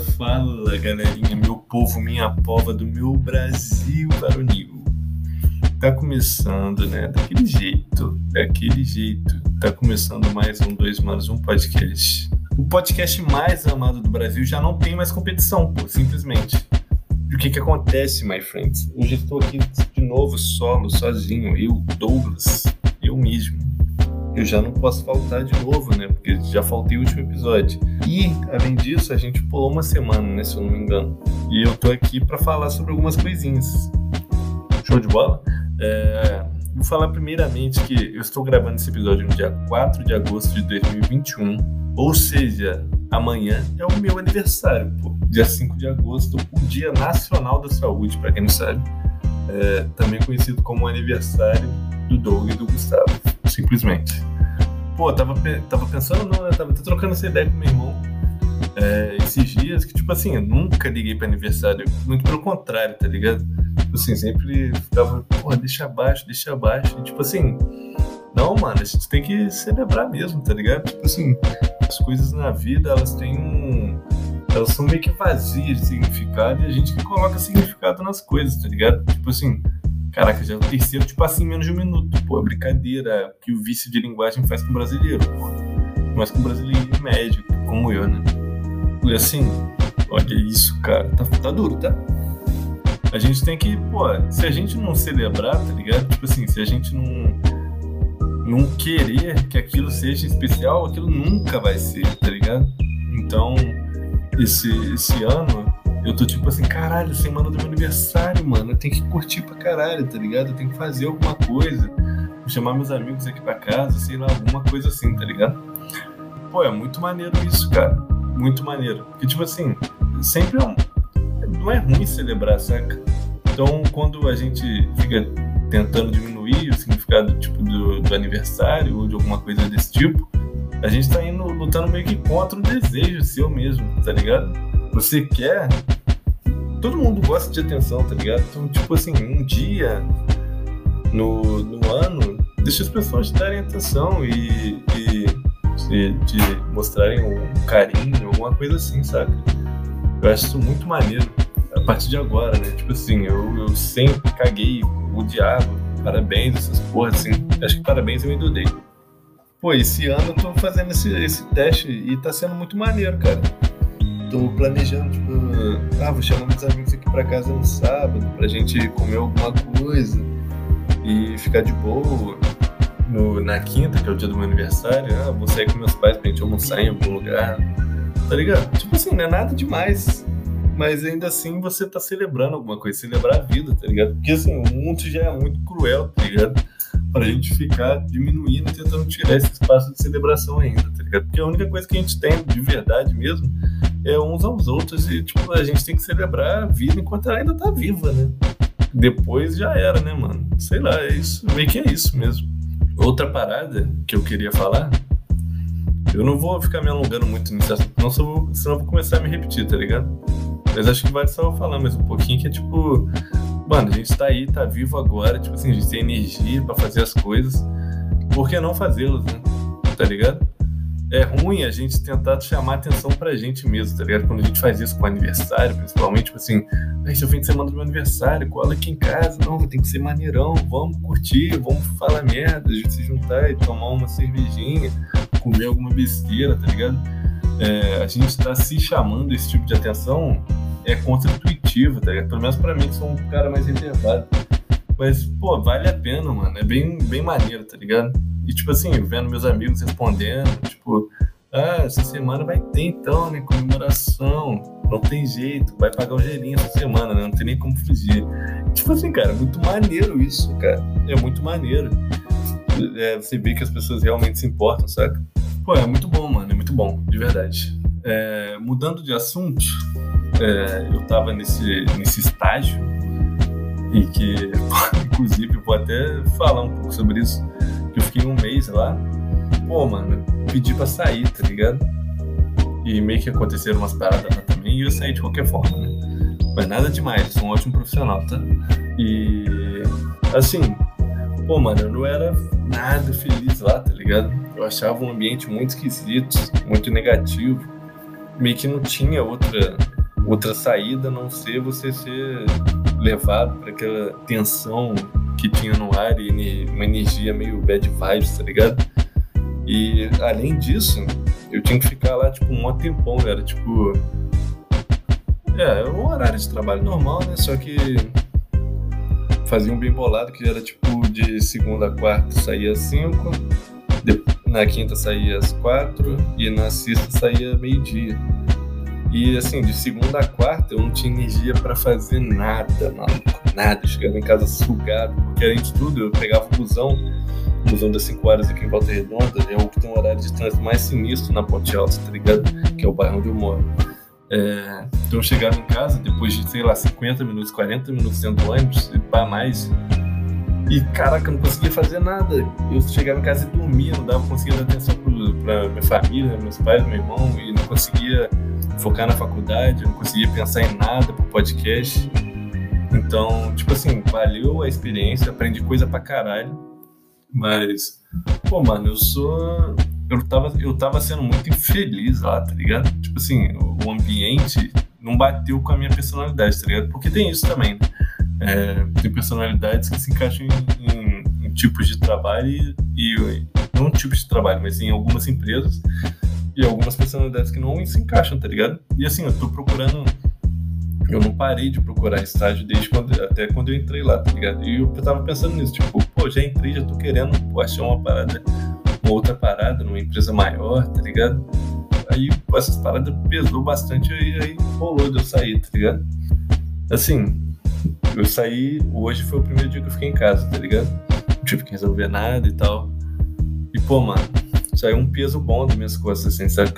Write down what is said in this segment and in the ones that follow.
Fala, galerinha, meu povo, minha pova do meu Brasil varonil. Tá começando, né? Daquele jeito, daquele jeito. Tá começando mais um Dois Manos, um podcast. O podcast mais amado do Brasil já não tem mais competição, pô, simplesmente. E o que que acontece, my friends? Hoje estou aqui de novo, solo, sozinho, eu, Douglas, eu mesmo eu já não posso faltar de novo, né? Porque já faltei o último episódio. E, além disso, a gente pulou uma semana, né? Se eu não me engano. E eu tô aqui para falar sobre algumas coisinhas. Show de bola? É... Vou falar primeiramente que eu estou gravando esse episódio no dia 4 de agosto de 2021. Ou seja, amanhã é o meu aniversário, pô. Dia 5 de agosto, o Dia Nacional da Saúde, para quem não sabe. É... também conhecido como aniversário do Doug e do Gustavo, simplesmente. Pô, tava, tava pensando, não, né? Tava trocando essa ideia com meu irmão é, esses dias, que, tipo assim, eu nunca liguei pra aniversário, muito pelo contrário, tá ligado? Tipo assim, sempre ficava, pô, deixa abaixo, deixa abaixo, e, tipo assim, não, mano, a gente tem que celebrar mesmo, tá ligado? Tipo assim, as coisas na vida, elas têm um. Elas são meio que vazias de significado e a gente que coloca significado nas coisas, tá ligado? Tipo assim, Caraca, já é o terceiro, tipo assim, menos de um minuto. Pô, é brincadeira que o vício de linguagem faz com o brasileiro, pô. Mas com o brasileiro médio, como eu, né? E assim, olha isso, cara. Tá, tá duro, tá? A gente tem que, pô, se a gente não celebrar, tá ligado? Tipo assim, se a gente não, não querer que aquilo seja especial, aquilo nunca vai ser, tá ligado? Então, esse, esse ano eu tô tipo assim, caralho, semana do meu aniversário, mano. Eu tenho que curtir pra caralho, tá ligado? Eu tenho que fazer alguma coisa. Vou chamar meus amigos aqui pra casa, sei lá, alguma coisa assim, tá ligado? Pô, é muito maneiro isso, cara. Muito maneiro. Porque, tipo assim, sempre é um... não é ruim celebrar, saca? Então, quando a gente fica tentando diminuir o significado tipo, do, do aniversário ou de alguma coisa desse tipo, a gente tá indo lutando meio que contra um desejo seu mesmo, tá ligado? Você quer. Todo mundo gosta de atenção, tá ligado? Então, tipo assim, um dia no, no ano, deixa as pessoas te darem atenção e, e te, te mostrarem um carinho, alguma coisa assim, saca? Eu acho isso muito maneiro a partir de agora, né? Tipo assim, eu, eu sempre caguei o diabo, parabéns, essas porras assim. Acho que parabéns eu ainda dei. Pô, esse ano eu tô fazendo esse, esse teste e tá sendo muito maneiro, cara tô planejando, tipo, ah, vou chamar meus amigos aqui pra casa no sábado pra gente comer alguma coisa e ficar de boa. No, na quinta, que é o dia do meu aniversário, ah, vou sair com meus pais pra gente almoçar em algum lugar. Tá ligado? Tipo assim, não é nada demais. Mas ainda assim você tá celebrando alguma coisa, celebrar a vida, tá ligado? Porque assim, o mundo já é muito cruel, tá ligado? Pra gente ficar diminuindo tentando tirar esse espaço de celebração ainda, tá ligado? Porque a única coisa que a gente tem de verdade mesmo é uns aos outros e, tipo, a gente tem que celebrar a vida enquanto ela ainda tá viva, né? Depois já era, né, mano? Sei lá, é isso, meio que é isso mesmo. Outra parada que eu queria falar, eu não vou ficar me alongando muito nisso, não senão eu vou começar a me repetir, tá ligado? Mas acho que vale só eu falar mais um pouquinho, que é tipo, mano, a gente tá aí, tá vivo agora, tipo assim, a gente tem energia para fazer as coisas, por que não fazê-las, né? Tá ligado? É ruim a gente tentar chamar atenção pra gente mesmo, tá ligado? Quando a gente faz isso com aniversário, principalmente, tipo assim, esse é o fim de semana do meu aniversário, cola aqui em casa, não, tem que ser maneirão, vamos curtir, vamos falar merda, a gente se juntar e tomar uma cervejinha, comer alguma besteira, tá ligado? É, a gente tá se chamando esse tipo de atenção é contra-intuitivo, tá ligado? Pelo menos pra mim, que sou um cara mais reservado. Mas, pô, vale a pena, mano. É bem, bem maneiro, tá ligado? E, tipo assim, vendo meus amigos respondendo, tipo, ah, essa semana vai ter então, né? Comemoração. Não tem jeito, vai pagar o gelinho essa semana, né? Não tem nem como fugir. Tipo assim, cara, muito maneiro isso, cara. É muito maneiro. É, você vê que as pessoas realmente se importam, saca? Pô, é muito bom, mano, é muito bom, de verdade. É, mudando de assunto, é, eu tava nesse, nesse estágio e que, inclusive, vou até falar um pouco sobre isso que eu fiquei um mês lá. Pô, mano, pedi pra sair, tá ligado? E meio que aconteceram umas paradas lá também e eu saí de qualquer forma, né? Mas nada demais, sou um ótimo profissional, tá? E assim, pô, mano, eu não era nada feliz lá, tá ligado? Eu achava um ambiente muito esquisito, muito negativo. meio que não tinha outra, outra saída a não ser você ser levado para aquela tensão que tinha no ar e uma energia meio bad vibes, tá ligado? E além disso, eu tinha que ficar lá tipo um tempão, era tipo. É, era um horário de trabalho normal, né? Só que fazia um bem bolado que era tipo de segunda a quarta saía às 5, na quinta saía às 4 e na sexta saía meio-dia. E assim, de segunda a quarta eu não tinha energia para fazer nada, maluco. Nada. Eu chegava em casa sugado, porque além de tudo, eu pegava o busão, o busão das 5 horas aqui em Volta Redonda, é o que tem um horário de trânsito mais sinistro na Ponte Alta, tá ligado? Que é o bairro onde eu moro. É, então eu chegava em casa depois de, sei lá, 50 minutos, 40 minutos dentro do ônibus, e para mais. E caraca, eu não conseguia fazer nada. Eu chegava em casa e dormia, não dava, conseguia dar atenção para minha família, meus pais, meu irmão, e não conseguia focar na faculdade, não conseguia pensar em nada pro podcast. Então, tipo assim, valeu a experiência, aprendi coisa pra caralho. Mas, pô, mano, eu sou eu tava, eu tava sendo muito infeliz lá, tá ligado? Tipo assim, o ambiente não bateu com a minha personalidade, tá ligado? Porque tem isso também, né? É, tem personalidades que se encaixam em, em, em tipos de trabalho e, e, não tipos de trabalho, mas em algumas empresas e algumas personalidades que não se encaixam, tá ligado? E assim, eu tô procurando eu não parei de procurar estágio desde quando, até quando eu entrei lá, tá ligado? E eu tava pensando nisso, tipo, pô, já entrei, já tô querendo pô, achar uma parada uma outra parada numa empresa maior, tá ligado? Aí pô, essas paradas pesou bastante e aí rolou de eu sair, tá ligado? Assim, eu saí, hoje foi o primeiro dia que eu fiquei em casa, tá ligado? Não tive que resolver nada e tal. E pô, mano, saiu um peso bom das minhas costas, assim, sabe?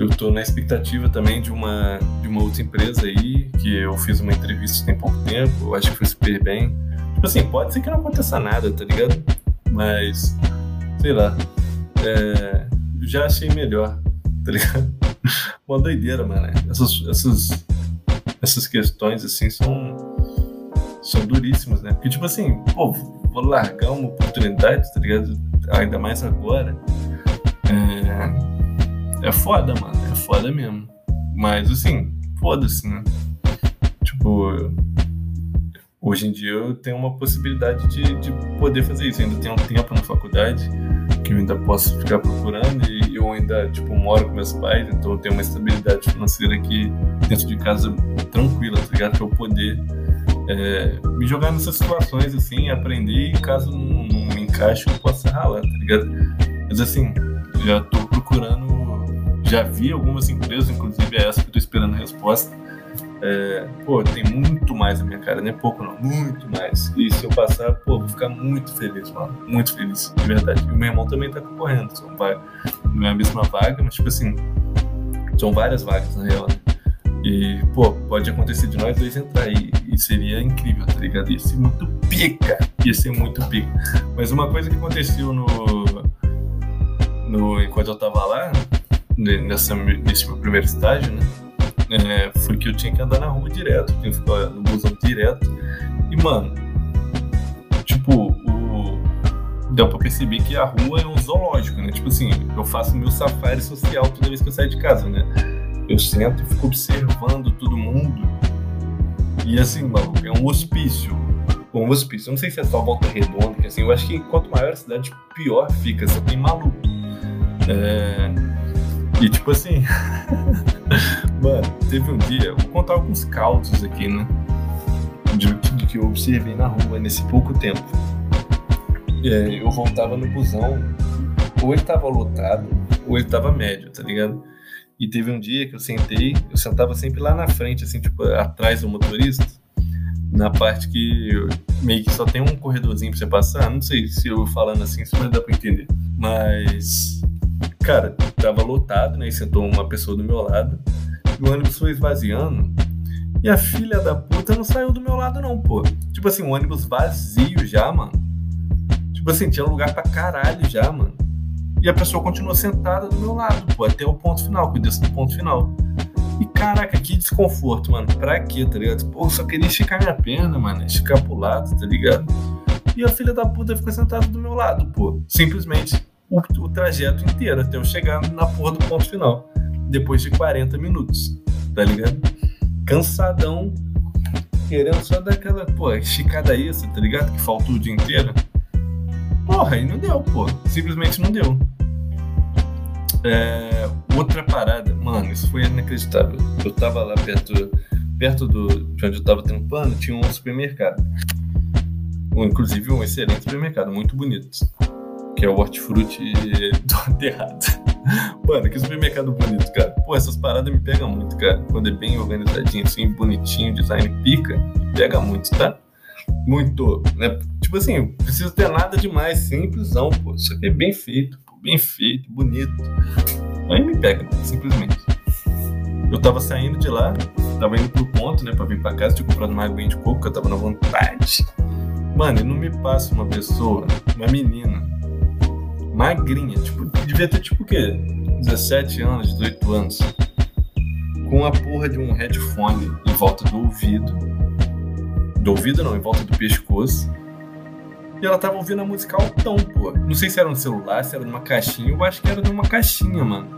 Eu tô na expectativa também de uma, de uma outra empresa aí, que eu fiz uma entrevista tem pouco tempo, eu acho que foi super bem. Tipo assim, pode ser que não aconteça nada, tá ligado? Mas sei lá, é, já achei melhor, tá ligado? Uma doideira, mano. Essas, essas, essas questões, assim, são, são duríssimas, né? Porque, tipo assim, pô, vou largar uma oportunidade, tá ligado? Ainda mais agora. É, é foda, mano. É foda mesmo. Mas, assim, foda-se, né? Tipo, hoje em dia eu tenho uma possibilidade de, de poder fazer isso. Eu ainda tenho um tempo na faculdade que eu ainda posso ficar procurando e eu ainda, tipo, moro com meus pais, então eu tenho uma estabilidade financeira aqui dentro de casa tranquila, tá ligado? Pra eu poder é, me jogar nessas situações, assim, aprender e caso não, não me encaixe eu possa ralar, tá ligado? Mas assim, já tô procurando, já vi algumas empresas, inclusive é essa que eu tô esperando a resposta, é, pô, tem muito mais na minha cara, não é pouco não, muito mais. E se eu passar, pô, vou ficar muito feliz, mano. Muito feliz, de verdade. E o meu irmão também tá concorrendo, são vaga, não é a mesma vaga, mas tipo assim, são várias vagas na real, né? E, pô, pode acontecer de nós dois entrar aí e seria incrível, tá ligado? Ia ser muito pica, ia ser muito pica. Mas uma coisa que aconteceu no. no enquanto eu tava lá, nessa, nesse meu primeiro estágio, né? é, foi que eu tinha que andar na rua direto, tinha que ficar no busão direto. E, mano, tipo, o... deu pra perceber que a rua é um zoológico, né? Tipo assim, eu faço meu safari social toda vez que eu saio de casa, né? Eu sento e fico observando todo mundo. E assim, mano, é um hospício. Um hospício. Eu não sei se é só volta redonda, que assim, eu acho que quanto maior a cidade, pior fica. Você tem maluco. É... E tipo assim. Mano, teve um dia, vou contar alguns causos aqui, né? De tudo que eu observei na rua nesse pouco tempo. É, eu voltava no busão, ou ele tava lotado, ou ele tava médio, tá ligado? E teve um dia que eu sentei, eu sentava sempre lá na frente, assim, tipo, atrás do motorista, na parte que meio que só tem um corredorzinho pra você passar. Não sei se eu falando assim, se vai dar pra entender. Mas, cara, tava lotado, né? E sentou uma pessoa do meu lado o ônibus foi esvaziando. E a filha da puta não saiu do meu lado, não, pô. Tipo assim, o ônibus vazio já, mano. Tipo assim, tinha lugar pra caralho já, mano. E a pessoa continuou sentada do meu lado, pô, até o ponto final, desço do ponto final. E caraca, que desconforto, mano. Pra quê, tá ligado? Pô, eu só queria esticar minha perna, mano. Esticar pro lado, tá ligado? E a filha da puta ficou sentada do meu lado, pô. Simplesmente o, o trajeto inteiro até eu chegar na porra do ponto final. depois de 40 minutos, tá ligado? Cansadão, querendo só dar aquela, pô, esticada isso, tá ligado? Que faltou o dia inteiro. Porra, aí não deu, pô. Simplesmente não deu. É, outra parada, mano, isso foi inacreditável. Eu tava lá perto, perto do, de onde eu tava trampando, tinha um supermercado. Inclusive um excelente supermercado, muito bonito. Que é o Hortifruti do Aterrado. Mano, que supermercado bonito, cara. Pô, essas paradas me pegam muito, cara. Quando é bem organizadinho, assim, bonitinho, design pica, me pega muito, tá? Muito, né? Tipo assim, precisa ter nada demais, simplesão, pô. Isso aqui é bem feito, pô, bem feito, bonito. Aí me pega, simplesmente. Eu tava saindo de lá, tava indo pro ponto, né, pra vir pra casa, tinha comprado uma aguinha de coco, eu tava na vontade. Mano, e não me passa uma pessoa, uma menina, magrinha, tipo, devia ter tipo o quê? 17 anos, 18 anos, com a porra de um headphone em volta do ouvido. Do ouvido não, em volta do pescoço. E ela tava ouvindo a música altão, pô. Não sei se era no celular, se era numa caixinha. Eu acho que era numa caixinha, mano.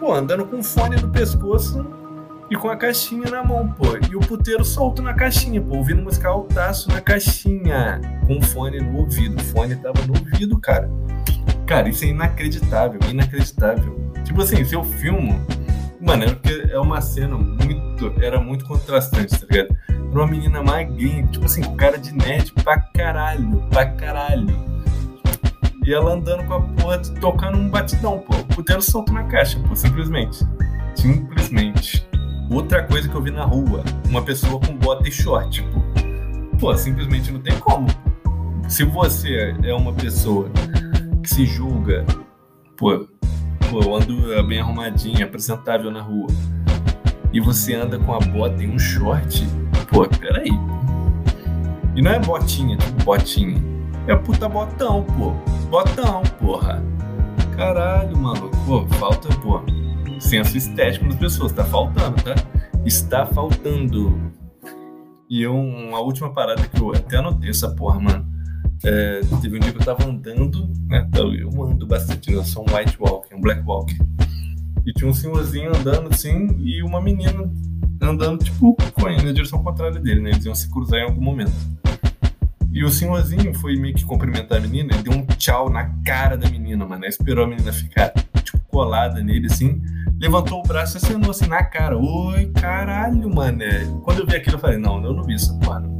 Pô, andando com fone no pescoço e com a caixinha na mão, pô. E o puteiro solto na caixinha, pô. Ouvindo música altaço na caixinha. Com o fone no ouvido. O fone tava no ouvido, cara. Cara, isso é inacreditável, inacreditável. Tipo assim, se eu filmo. Mano, é porque é uma cena muito. Era muito contrastante, tá ligado? Era uma menina magrinha, tipo assim, cara de nerd pra caralho, pra caralho. E ela andando com a porra, tocando um batidão, pô. Puteiro solto na caixa, pô, simplesmente. Simplesmente. Outra coisa que eu vi na rua, uma pessoa com bota e short, pô. Pô, simplesmente não tem como. Se você é uma pessoa que se julga, pô, pô, eu ando bem arrumadinho, apresentável na rua, e você anda com a bota e um short, pô, peraí. E não é botinha, tipo botinha. É puta botão, pô. Botão, porra. Caralho, mano. Pô, falta, pô. Senso estético das pessoas. Tá faltando, tá? Está faltando. E eu, uma última parada que eu até anotei essa porra, mano. É, teve um dia que eu tava andando, né? Eu ando bastante, né? eu sou um white walk, um black walk. E tinha um senhorzinho andando assim e uma menina andando, tipo, na direção contrária dele, né? Eles iam se cruzar em algum momento. E o senhorzinho foi meio que cumprimentar a menina e deu um tchau na cara da menina, mano. Esperou a menina ficar, tipo, colada nele, assim. Levantou o braço e acenou assim na cara. Oi, caralho, mano. Quando eu vi aquilo, eu falei, não, eu não vi isso, mano.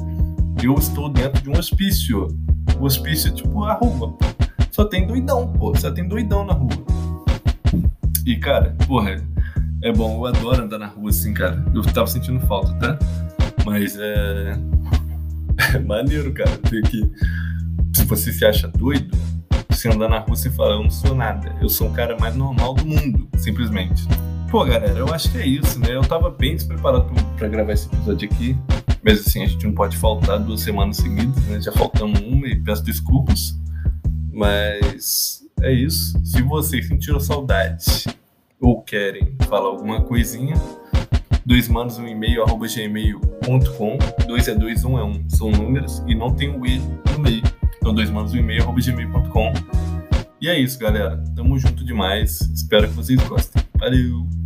Eu estou dentro de um hospício. O hospício é tipo a rua. Só tem doidão, pô. Só tem doidão na rua. E, cara, porra, é bom. Eu adoro andar na rua assim, cara. Eu tava sentindo falta, tá? Mas é é maneiro, cara. Porque se você se acha doido, você andar na rua e fala, eu não sou nada. Eu sou o cara mais normal do mundo, simplesmente. Pô, galera, eu acho que é isso, né? Eu tava bem despreparado pra gravar esse episódio aqui. Mas assim, a gente não pode faltar duas semanas seguidas, né? Já faltamos uma e peço desculpas. Mas é isso. Se vocês sentiram saudade ou querem falar alguma coisinha, dois manos um e-mail arroba gmail.com. Dois é dois, um é um. São números e não tem o E no meio. Então, dois manos um e-mail arroba gmail.com. E é isso, galera. Tamo junto demais. Espero que vocês gostem. Valeu!